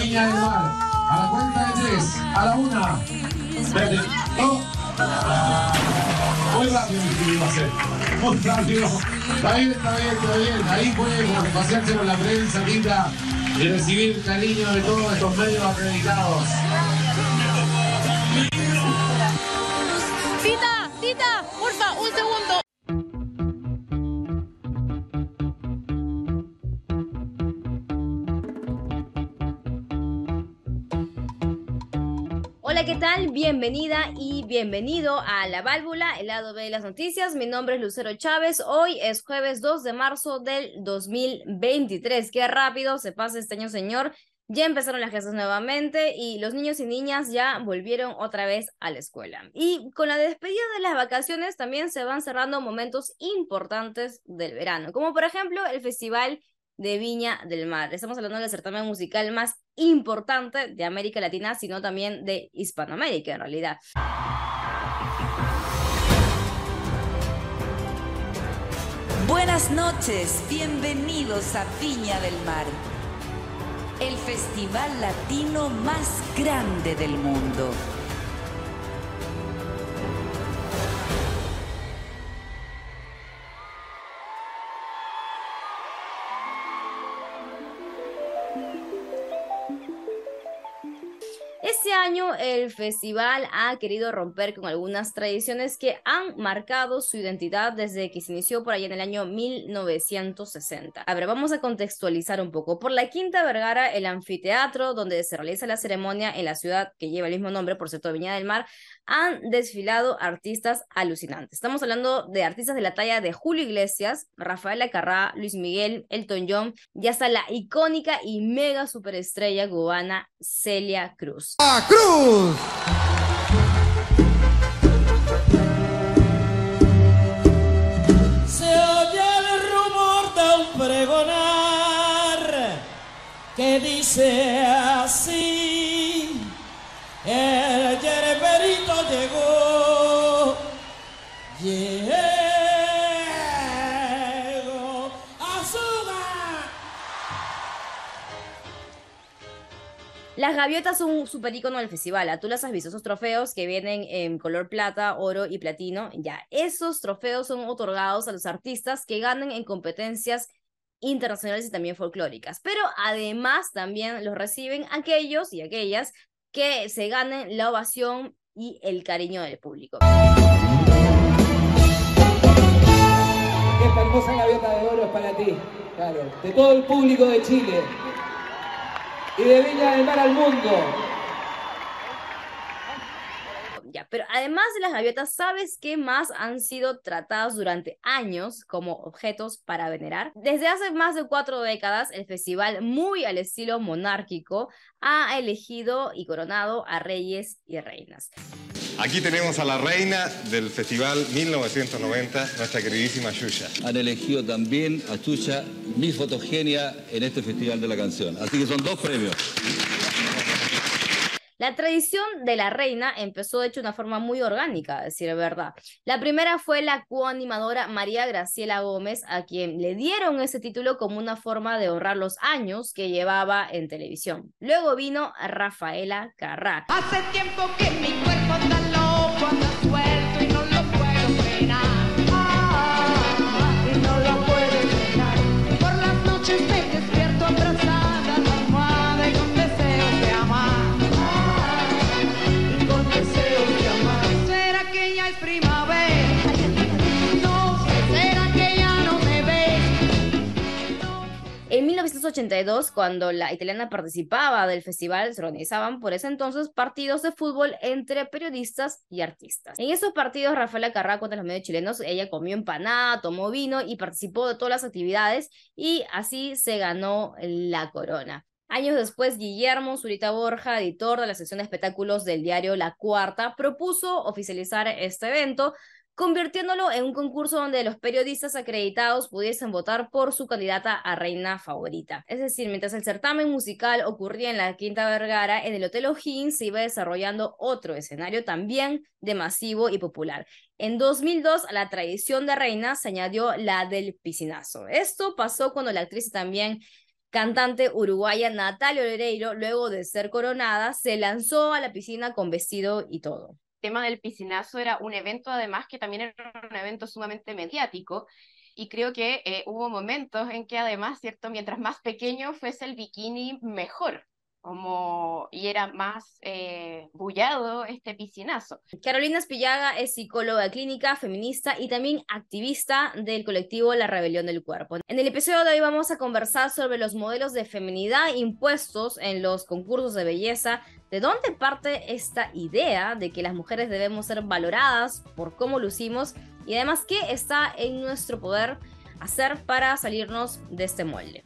Viña del Mar. A la cuenta de tres, a la una. Espérate. Oh. Muy rápido iba a. Muy rápido. Está bien, está bien, está bien. Ahí puede pasearse con la prensa, linda, y recibir cariño de todos estos medios acreditados. Tita, Tita, porfa, un segundo. Bienvenida y bienvenido a La Válvula, el lado B de las noticias. Mi nombre es Lucero Chávez. Hoy es jueves 2 de marzo del 2023. Qué rápido se pasa este año, señor. Ya empezaron las clases nuevamente y los niños y niñas ya volvieron otra vez a la escuela. Y con la despedida de las vacaciones también se van cerrando momentos importantes del verano, como por ejemplo el Festival de Viña del Mar. Estamos hablando del certamen musical más importante de América Latina, sino también de Hispanoamérica en realidad. Buenas noches, bienvenidos a Viña del Mar, el festival latino más grande del mundo. Año el festival ha querido romper con algunas tradiciones que han marcado su identidad desde que se inició por allá en el año 1960. A ver, vamos a contextualizar un poco. Por la Quinta Vergara, el anfiteatro donde se realiza la ceremonia en la ciudad que lleva el mismo nombre, por cierto, Viña del Mar, han desfilado artistas alucinantes. Estamos hablando de artistas de la talla de Julio Iglesias, Rafael Acarrá, Luis Miguel, Elton John y hasta la icónica y mega superestrella cubana Celia Cruz. ¡A Se oye el rumor de un pregonar que dice así. Las gaviotas son un super icono del festival. ¿ah? Tú las has visto, esos trofeos que vienen en color plata, oro y platino. Ya, esos trofeos son otorgados a los artistas que ganan en competencias internacionales y también folclóricas. Pero además también los reciben aquellos y aquellas que se ganen la ovación y el cariño del público. Esta hermosa gaviota de oro es para ti, claro, de todo el público de Chile y de Viña del Mar al mundo. Ya, pero además de las gaviotas, ¿sabes qué más han sido tratadas durante años como objetos para venerar? Desde hace más de cuatro décadas, el festival, muy al estilo monárquico, ha elegido y coronado a reyes y reinas. Aquí tenemos a la reina del festival 1990, nuestra queridísima Yuya. han elegido también a Chucha mi fotogenia en este Festival de la Canción. Así que son dos premios. La tradición de la reina empezó de hecho de una forma muy orgánica, a decir verdad. La primera fue la coanimadora María Graciela Gómez, a quien le dieron ese título como una forma de honrar los años que llevaba en televisión. Luego vino Rafaela Carrá. Hace tiempo que mi cuerpo está 1982, cuando la italiana participaba del festival, se organizaban por ese entonces partidos de fútbol entre periodistas y artistas. En esos partidos, Rafaela Carrá, contra los medios chilenos, ella comió empanada, tomó vino y participó de todas las actividades y así se ganó la corona. Años después, Guillermo Zurita Borja, editor de la sección de espectáculos del diario La Cuarta, propuso oficializar este evento, convirtiéndolo en un concurso donde los periodistas acreditados pudiesen votar por su candidata a reina favorita. Es decir, mientras el certamen musical ocurría en la Quinta Vergara, en el Hotel O'Higgins se iba desarrollando otro escenario también de masivo y popular. En 2002, a la tradición de reina se añadió la del piscinazo. Esto pasó cuando la actriz también cantante uruguaya Natalia Oreiro, luego de ser coronada, se lanzó a la piscina con vestido y todo. Tema del piscinazo era un evento además que también era un evento sumamente mediático y creo que eh, hubo momentos en que además, ¿cierto? Mientras más pequeño fuese el bikini, mejor como, y era más eh, bullado este piscinazo. Carolina Espillaga es psicóloga clínica, feminista y también activista del colectivo La Rebelión del Cuerpo. En el episodio de hoy vamos a conversar sobre los modelos de feminidad impuestos en los concursos de belleza, de dónde parte esta idea de que las mujeres debemos ser valoradas por cómo lucimos y además qué está en nuestro poder hacer para salirnos de este molde.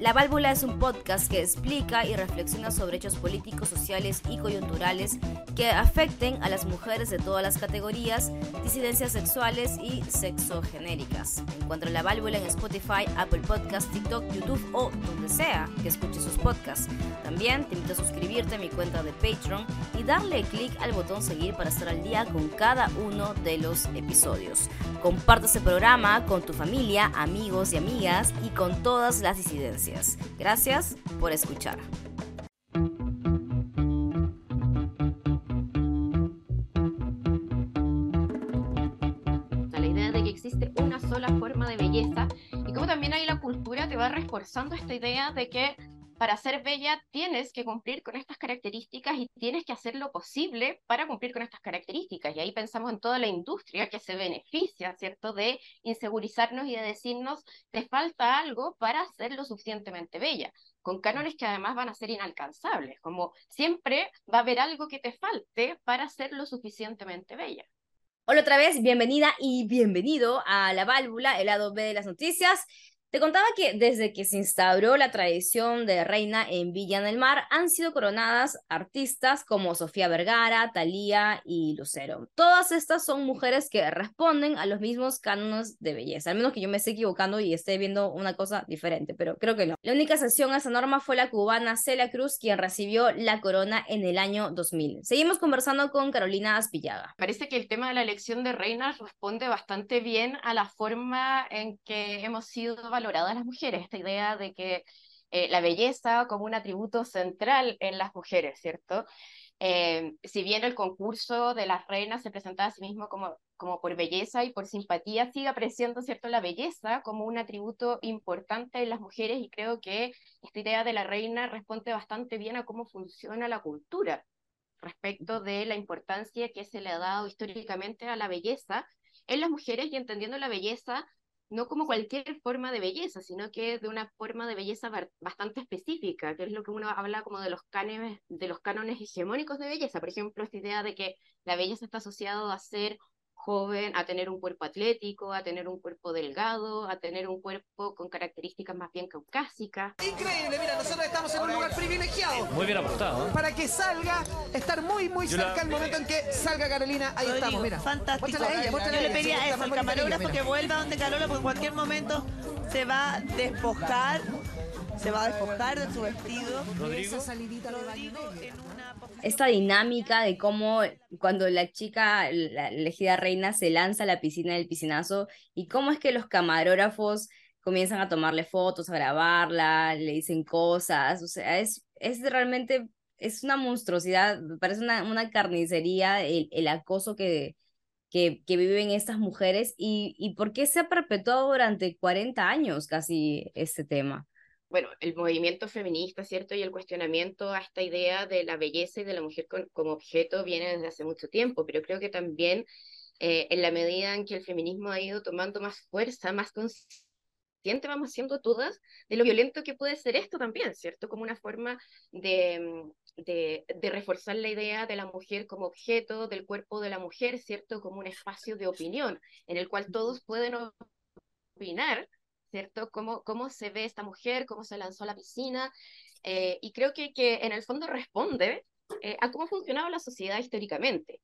La Válvula es un podcast que explica y reflexiona sobre hechos políticos, sociales y coyunturales que afecten a las mujeres de todas las categorías, disidencias sexuales y sexogenéricas. Encuentra La Válvula en Spotify, Apple Podcasts, TikTok, YouTube o donde sea que escuches sus podcasts. También te invito a suscribirte a mi cuenta de Patreon y darle clic al botón seguir para estar al día con cada uno de los episodios. Comparte este programa con tu familia, amigos y amigas y con todas las disidencias. Gracias por escuchar. La idea de que existe una sola forma de belleza y como también ahí la cultura te va reforzando esta idea de que para ser bella tienes que cumplir con estas características y tienes que hacer lo posible para cumplir con estas características. Y ahí pensamos en toda la industria que se beneficia, ¿cierto?, de insegurizarnos y de decirnos, te falta algo para ser lo suficientemente bella, con cánones que además van a ser inalcanzables, como siempre va a haber algo que te falte para ser lo suficientemente bella. Hola otra vez, bienvenida y bienvenido a La Válvula, el lado B de las noticias. Te contaba que desde que se instauró la tradición de reina en Villa del Mar han sido coronadas artistas como Sofía Vergara, Thalía y Lucero. Todas estas son mujeres que responden a los mismos cánones de belleza, al menos que yo me esté equivocando y esté viendo una cosa diferente, pero creo que no. La única excepción a esa norma fue la cubana Celia Cruz, quien recibió la corona en el año 2000. Seguimos conversando con Carolina Aspillaga. Parece que el tema de la elección de reinas responde bastante bien a la forma en que hemos sido valoradas las mujeres, esta idea de que eh, la belleza como un atributo central en las mujeres, ¿cierto? Eh, si bien el concurso de las reinas se presentaba a sí mismo como, como por belleza y por simpatía, sigue apreciando ¿cierto? la belleza como un atributo importante en las mujeres y creo que esta idea de la reina responde bastante bien a cómo funciona la cultura respecto de la importancia que se le ha dado históricamente a la belleza en las mujeres y entendiendo la belleza no como cualquier forma de belleza, sino que de una forma de belleza bastante específica, que es lo que uno habla como de los cánones, de los cánones hegemónicos de belleza. Por ejemplo, esta idea de que la belleza está asociada a ser joven, a tener un cuerpo atlético, a tener un cuerpo delgado, a tener un cuerpo con características más bien caucásicas. Increíble, mira, nosotros estamos en un lugar privilegiado. Muy bien apostado. ¿eh? Para que salga, estar muy, muy cerca el momento en que salga Carolina. Ahí estamos, mira. Fantástico. Ella, Yo a le pedía sí, eso al bonita que camarógrafo que vuelva donde Carola, porque en cualquier momento se va a despojar, se va a despojar de su vestido. Esa salidita de baño Rodrigo medio. en una esta dinámica de cómo cuando la chica, la elegida reina, se lanza a la piscina del piscinazo y cómo es que los camarógrafos comienzan a tomarle fotos, a grabarla, le dicen cosas, o sea, es, es realmente, es una monstruosidad, parece una, una carnicería el, el acoso que, que, que viven estas mujeres y, y por qué se ha perpetuado durante 40 años casi este tema. bueno, el movimiento feminista, ¿cierto? Y el cuestionamiento a esta idea de la belleza y de la mujer con- como objeto viene desde hace mucho tiempo, pero creo que también eh, en la medida en que el feminismo ha ido tomando más fuerza, más consciente, vamos siendo todas de lo violento que puede ser esto también, ¿cierto? Como una forma de, mm, de, de reforzar la idea de la mujer como objeto, del cuerpo de la mujer, ¿cierto? Como un espacio de opinión en el cual todos pueden opinar, ¿cierto? Cómo, cómo se ve esta mujer, cómo se lanzó a la piscina, eh, y creo que, que en el fondo responde eh, a cómo funcionaba la sociedad históricamente.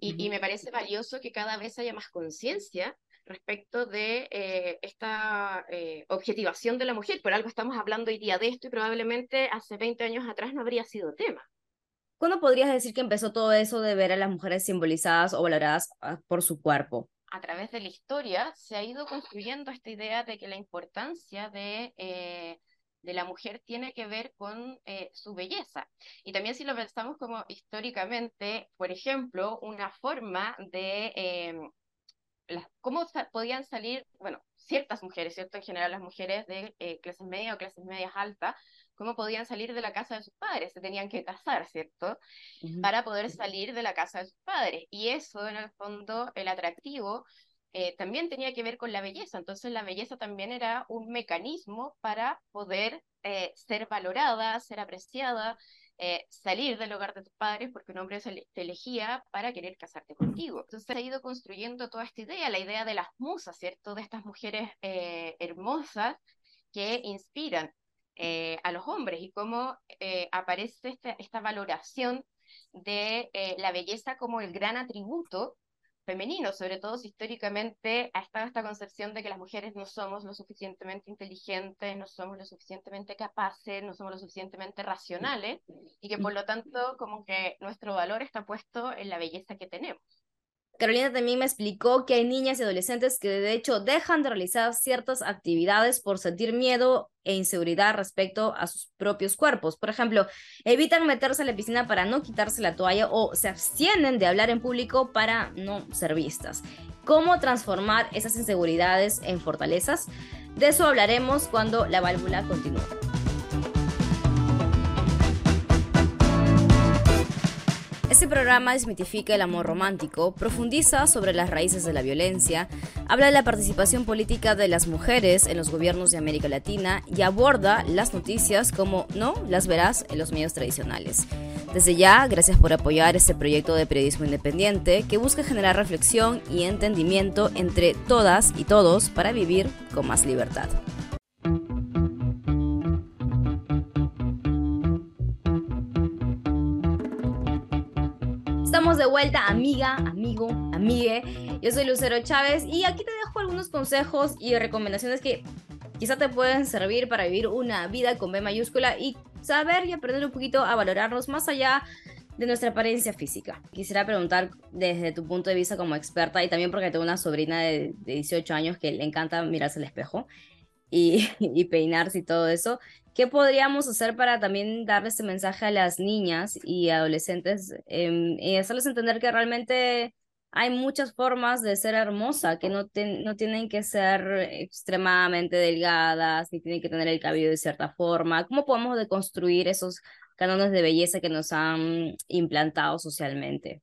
Y, y me parece valioso que cada vez haya más conciencia respecto de eh, esta eh, objetivación de la mujer. Por algo estamos hablando hoy día de esto y probablemente hace 20 años atrás no habría sido tema. ¿Cuándo podrías decir que empezó todo eso de ver a las mujeres simbolizadas o valoradas ah, por su cuerpo? a través de la historia se ha ido construyendo esta idea de que la importancia de, eh, de la mujer tiene que ver con eh, su belleza. Y también si lo pensamos como históricamente, por ejemplo, una forma de em, las, cómo podían salir, bueno, ciertas mujeres, ¿cierto? En general las mujeres de eh, clases medias o clases medias altas, cómo podían salir de la casa de sus padres, se tenían que casar, ¿cierto? Para poder salir de la casa de sus padres. Y eso, en el fondo, el atractivo eh, también tenía que ver con la belleza. Entonces la belleza también era un mecanismo para poder eh, ser valorada, ser apreciada, eh, salir del hogar de tus padres porque un hombre te elegía para querer casarte contigo. Entonces se ha ido construyendo toda esta idea, la idea de las musas, ¿cierto? De estas mujeres hermosas que inspiran a los hombres y cómo aparece esta valoración de la belleza como el gran atributo femenino, sobre todo si históricamente ha estado esta concepción de que las mujeres no somos lo suficientemente inteligentes, no somos lo suficientemente capaces, no somos lo suficientemente racionales y que por lo tanto como que nuestro valor está puesto en la belleza que tenemos. Carolina también me explicó que hay niñas y adolescentes que de hecho dejan de realizar ciertas actividades por sentir miedo e inseguridad respecto a sus propios cuerpos. Por ejemplo, evitan meterse a la piscina para no quitarse la toalla o se abstienen de hablar en público para no ser vistas. ¿Cómo transformar esas inseguridades en fortalezas? De eso hablaremos cuando la válvula continúe. Este programa desmitifica el amor romántico, profundiza sobre las raíces de la violencia, habla de la participación política de las mujeres en los gobiernos de América Latina y aborda las noticias como no las verás en los medios tradicionales. Desde ya, gracias por apoyar este proyecto de periodismo independiente que busca generar reflexión y entendimiento entre todas y todos para vivir con más libertad. Vuelta, amiga, amigo, amigue. Yo soy Lucero Chávez y aquí te dejo algunos consejos y recomendaciones que quizá te pueden servir para vivir una vida con B mayúscula y saber y aprender un poquito a valorarnos más allá de nuestra apariencia física. Quisiera preguntar desde tu punto de vista como experta y también porque tengo una sobrina de, 18 años que le encanta mirarse al espejo y, peinarse y todo eso. ¿Qué podríamos hacer para también darle este mensaje a las niñas y adolescentes em, y hacerles entender que realmente hay muchas formas de ser hermosa, que no, no tienen que ser extremadamente delgadas, ni tienen que tener el cabello de cierta forma? ¿Cómo podemos deconstruir esos cánones de belleza que nos han implantado socialmente?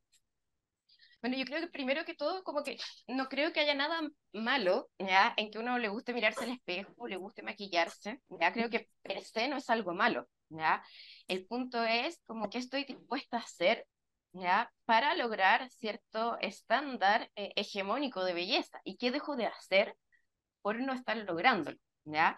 Bueno, yo creo que primero que todo, como que no creo que haya nada malo, ¿ya? En que uno le guste mirarse al espejo, le guste maquillarse, ¿ya? Creo que per se no es algo malo, ¿ya? El punto es como que estoy dispuesta a hacer, ¿ya? Para lograr cierto estándar eh, hegemónico de belleza. ¿Y qué dejo de hacer por no estar lográndolo, ¿ya?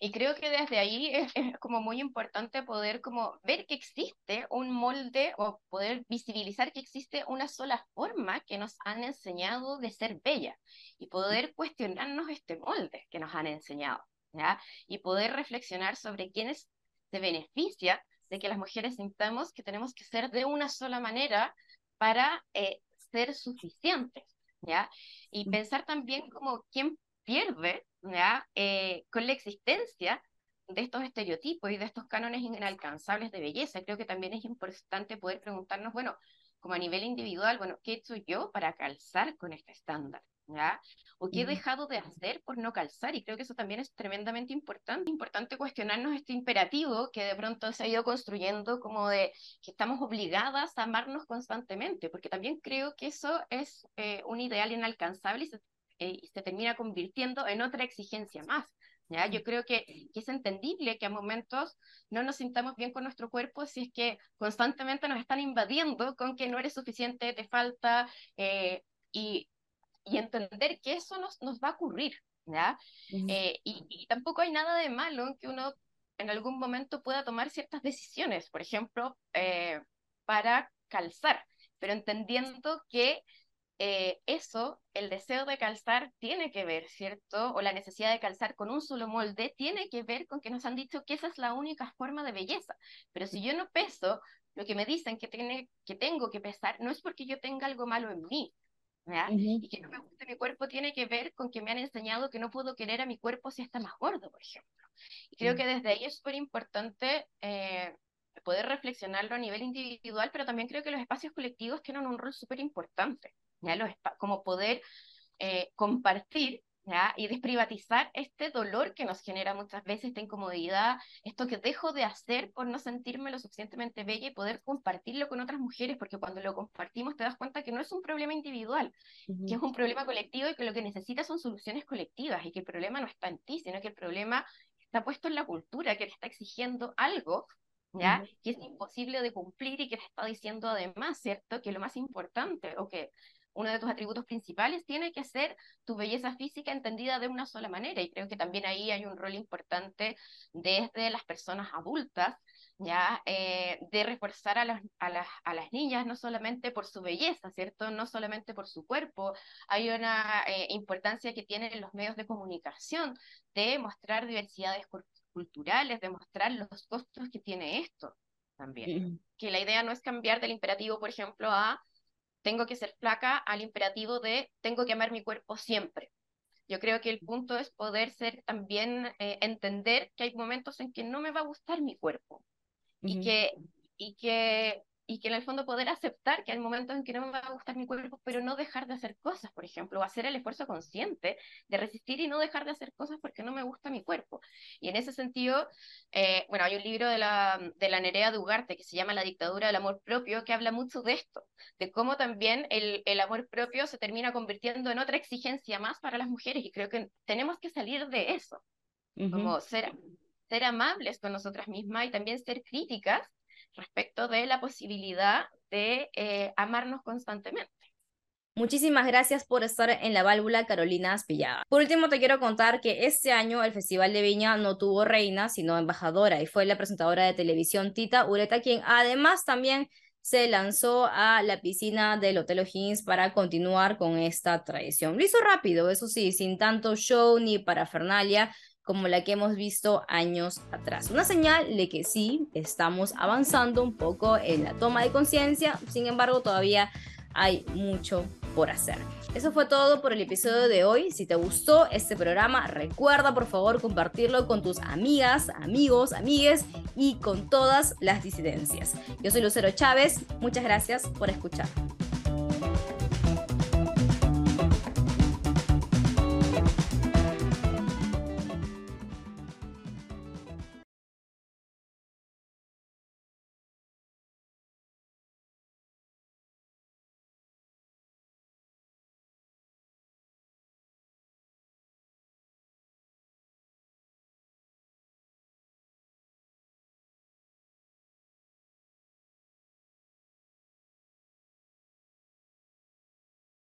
Y creo que desde ahí es, como muy importante poder como ver que existe un molde o poder visibilizar que existe una sola forma que nos han enseñado de ser bella y poder cuestionarnos este molde que nos han enseñado, ¿ya? Y poder reflexionar sobre quiénes se beneficia de que las mujeres sintamos que tenemos que ser de una sola manera para eh, ser suficientes, ¿ya? Y pensar también como quién pierde ¿ya? Eh, con la existencia de estos estereotipos y de estos cánones inalcanzables de belleza. Creo que también es importante poder preguntarnos, bueno, como a nivel individual, bueno, ¿qué he hecho yo para calzar con este estándar? ¿Ya? ¿O qué he dejado de hacer por no calzar? Y creo que eso también es tremendamente importante. Importante cuestionarnos este imperativo que de pronto se ha ido construyendo como de que estamos obligadas a amarnos constantemente, porque también creo que eso es eh, un ideal inalcanzable y se eh, y se termina convirtiendo en otra exigencia más. ¿ya? Yo creo que, es entendible que a momentos no nos sintamos bien con nuestro cuerpo si es que constantemente nos están invadiendo con que no eres suficiente, te falta, eh, y, y, entender que eso nos, nos va a ocurrir. ¿ya? Eh, y, y, tampoco hay nada de malo en que uno en algún momento pueda tomar ciertas decisiones, por ejemplo, para calzar, pero entendiendo que eh, eso, el deseo de calzar tiene que ver, ¿cierto? O la necesidad de calzar con un solo molde tiene que ver con que nos han dicho que esa es la única forma de belleza. Pero si yo no peso, lo que me dicen que, tiene, que tengo que pesar no es porque yo tenga algo malo en mí. Y que no me guste mi cuerpo tiene que ver con que me han enseñado que no puedo querer a mi cuerpo si está más gordo, por ejemplo. Y creo que desde ahí es súper importante eh, poder reflexionarlo a nivel individual, pero también creo que los espacios colectivos tienen un rol súper importante, ¿ya? Los como poder eh, compartir ¿Ya? y desprivatizar este dolor que nos genera muchas veces, esta incomodidad, esto que dejo de hacer por no sentirme lo suficientemente bella y poder compartirlo con otras mujeres, porque cuando lo compartimos te das cuenta que no es un problema individual, que es un problema colectivo y que lo que necesitas son soluciones colectivas y que el problema no está en ti, sino que el problema está puesto en la cultura que te está exigiendo algo ¿ya? Que es imposible de cumplir y que te está diciendo además, ¿cierto? Que lo más importante o que uno de tus atributos principales tiene que ser tu belleza física entendida de una sola manera. Y creo que también ahí hay un rol importante desde las personas adultas, ya eh, de reforzar a las, a, las, a las niñas no solamente por su belleza, ¿cierto? No solamente por su cuerpo. Hay una eh, importancia que tienen los medios de comunicación de mostrar diversidades culturales, de mostrar los costos que tiene esto también. Que la idea no es cambiar del imperativo, por ejemplo, a tengo que ser flaca al imperativo de tengo que amar mi cuerpo siempre. Yo creo que el punto es poder ser también eh, entender que hay momentos en que no me va a gustar mi cuerpo y que y que y que en el fondo poder aceptar que hay momentos en que no me va a gustar mi cuerpo, pero no dejar de hacer cosas, por ejemplo, o hacer el esfuerzo consciente de resistir y no dejar de hacer cosas porque no me gusta mi cuerpo. Y en ese sentido, eh, bueno, hay un libro de la, de la Nerea de Ugarte que se llama La dictadura del amor propio, que habla mucho de esto, de cómo también el, el amor propio se termina convirtiendo en otra exigencia más para las mujeres, y creo que tenemos que salir de eso, como ser, ser amables con nosotras mismas y también ser críticas respecto de la posibilidad de eh, amarnos constantemente. Muchísimas gracias por estar en la válvula Carolina Aspillaga. Por último, te quiero contar que este año el Festival de Viña no tuvo reina, sino embajadora, y fue la presentadora de televisión Tita Ureta, quien además también se lanzó a la piscina del Hotel O'Higgins para continuar con esta tradición. Lo hizo rápido, eso sí, sin tanto show ni parafernalia, como la que hemos visto años atrás. Una señal de que sí, estamos avanzando un poco en la toma de conciencia, sin embargo todavía hay mucho por hacer. Eso fue todo por el episodio de hoy. Si te gustó este programa, recuerda por favor compartirlo con tus amigas, amigos, amigues y con todas las disidencias. Yo soy Lucero Chávez. Muchas gracias por escuchar.